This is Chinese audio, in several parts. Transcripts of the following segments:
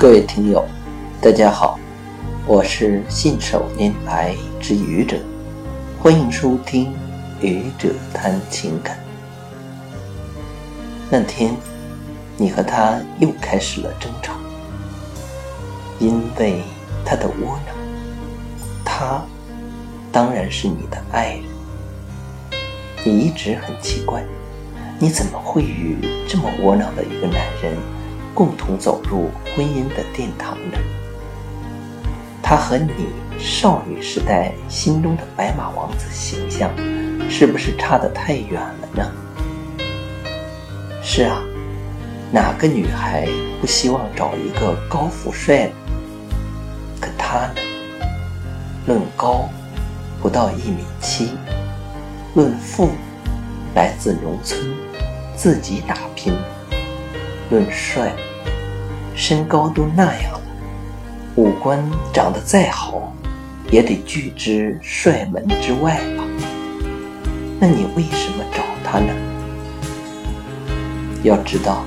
各位听友，大家好，我是信手拈来之愚者，欢迎收听《愚者谈情感》。那天，你和他又开始了争吵，因为他的窝囊。他当然是你的爱人，你一直很奇怪，你怎么会与这么窝囊的一个男人？共同走入婚姻的殿堂呢？他和你少女时代心中的白马王子形象，是不是差得太远了呢？是啊，哪个女孩不希望找一个高富帅呢？可他呢？论高，不到一米七；论富，来自农村，自己打拼。论帅，身高都那样了，五官长得再好，也得拒之帅门之外吧？那你为什么找他呢？要知道，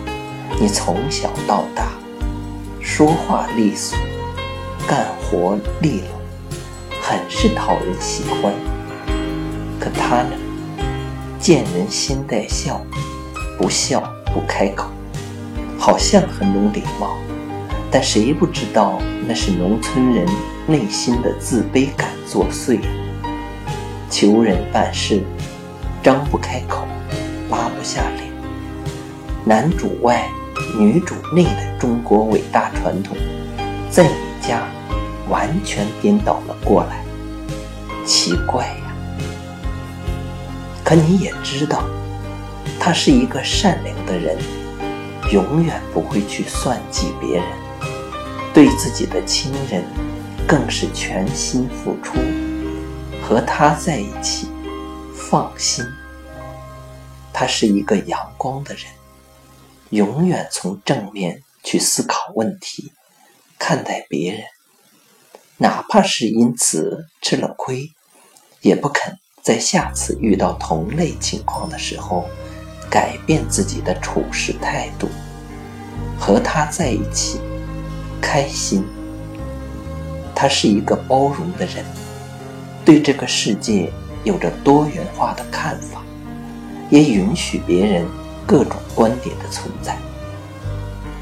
你从小到大，说话利索，干活利落，很是讨人喜欢。可他呢，见人先带笑，不笑不开口。好像很懂礼貌，但谁不知道那是农村人内心的自卑感作祟？求人办事，张不开口，拉不下脸。男主外，女主内的中国伟大传统，在你家完全颠倒了过来。奇怪呀！可你也知道，他是一个善良的人。永远不会去算计别人，对自己的亲人更是全心付出。和他在一起，放心。他是一个阳光的人，永远从正面去思考问题，看待别人，哪怕是因此吃了亏，也不肯在下次遇到同类情况的时候。改变自己的处事态度，和他在一起开心。他是一个包容的人，对这个世界有着多元化的看法，也允许别人各种观点的存在，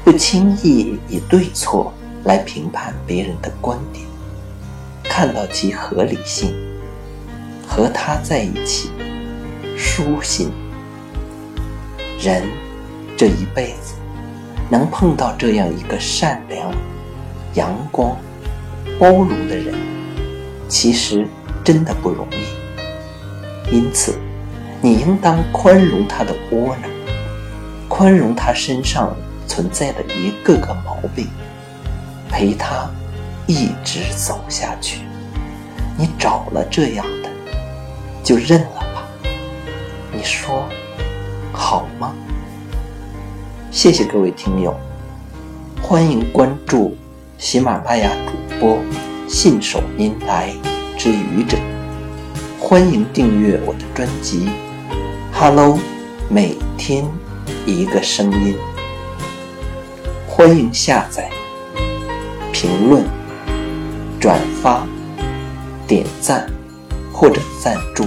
不轻易以对错来评判别人的观点，看到其合理性。和他在一起舒心。人这一辈子能碰到这样一个善良、阳光、包容的人，其实真的不容易。因此，你应当宽容他的窝囊，宽容他身上存在的一个个毛病，陪他一直走下去。你找了这样的，就认了吧。你说？好吗？谢谢各位听友，欢迎关注喜马拉雅主播信手拈来之愚者，欢迎订阅我的专辑《Hello》，每天一个声音，欢迎下载、评论、转发、点赞或者赞助。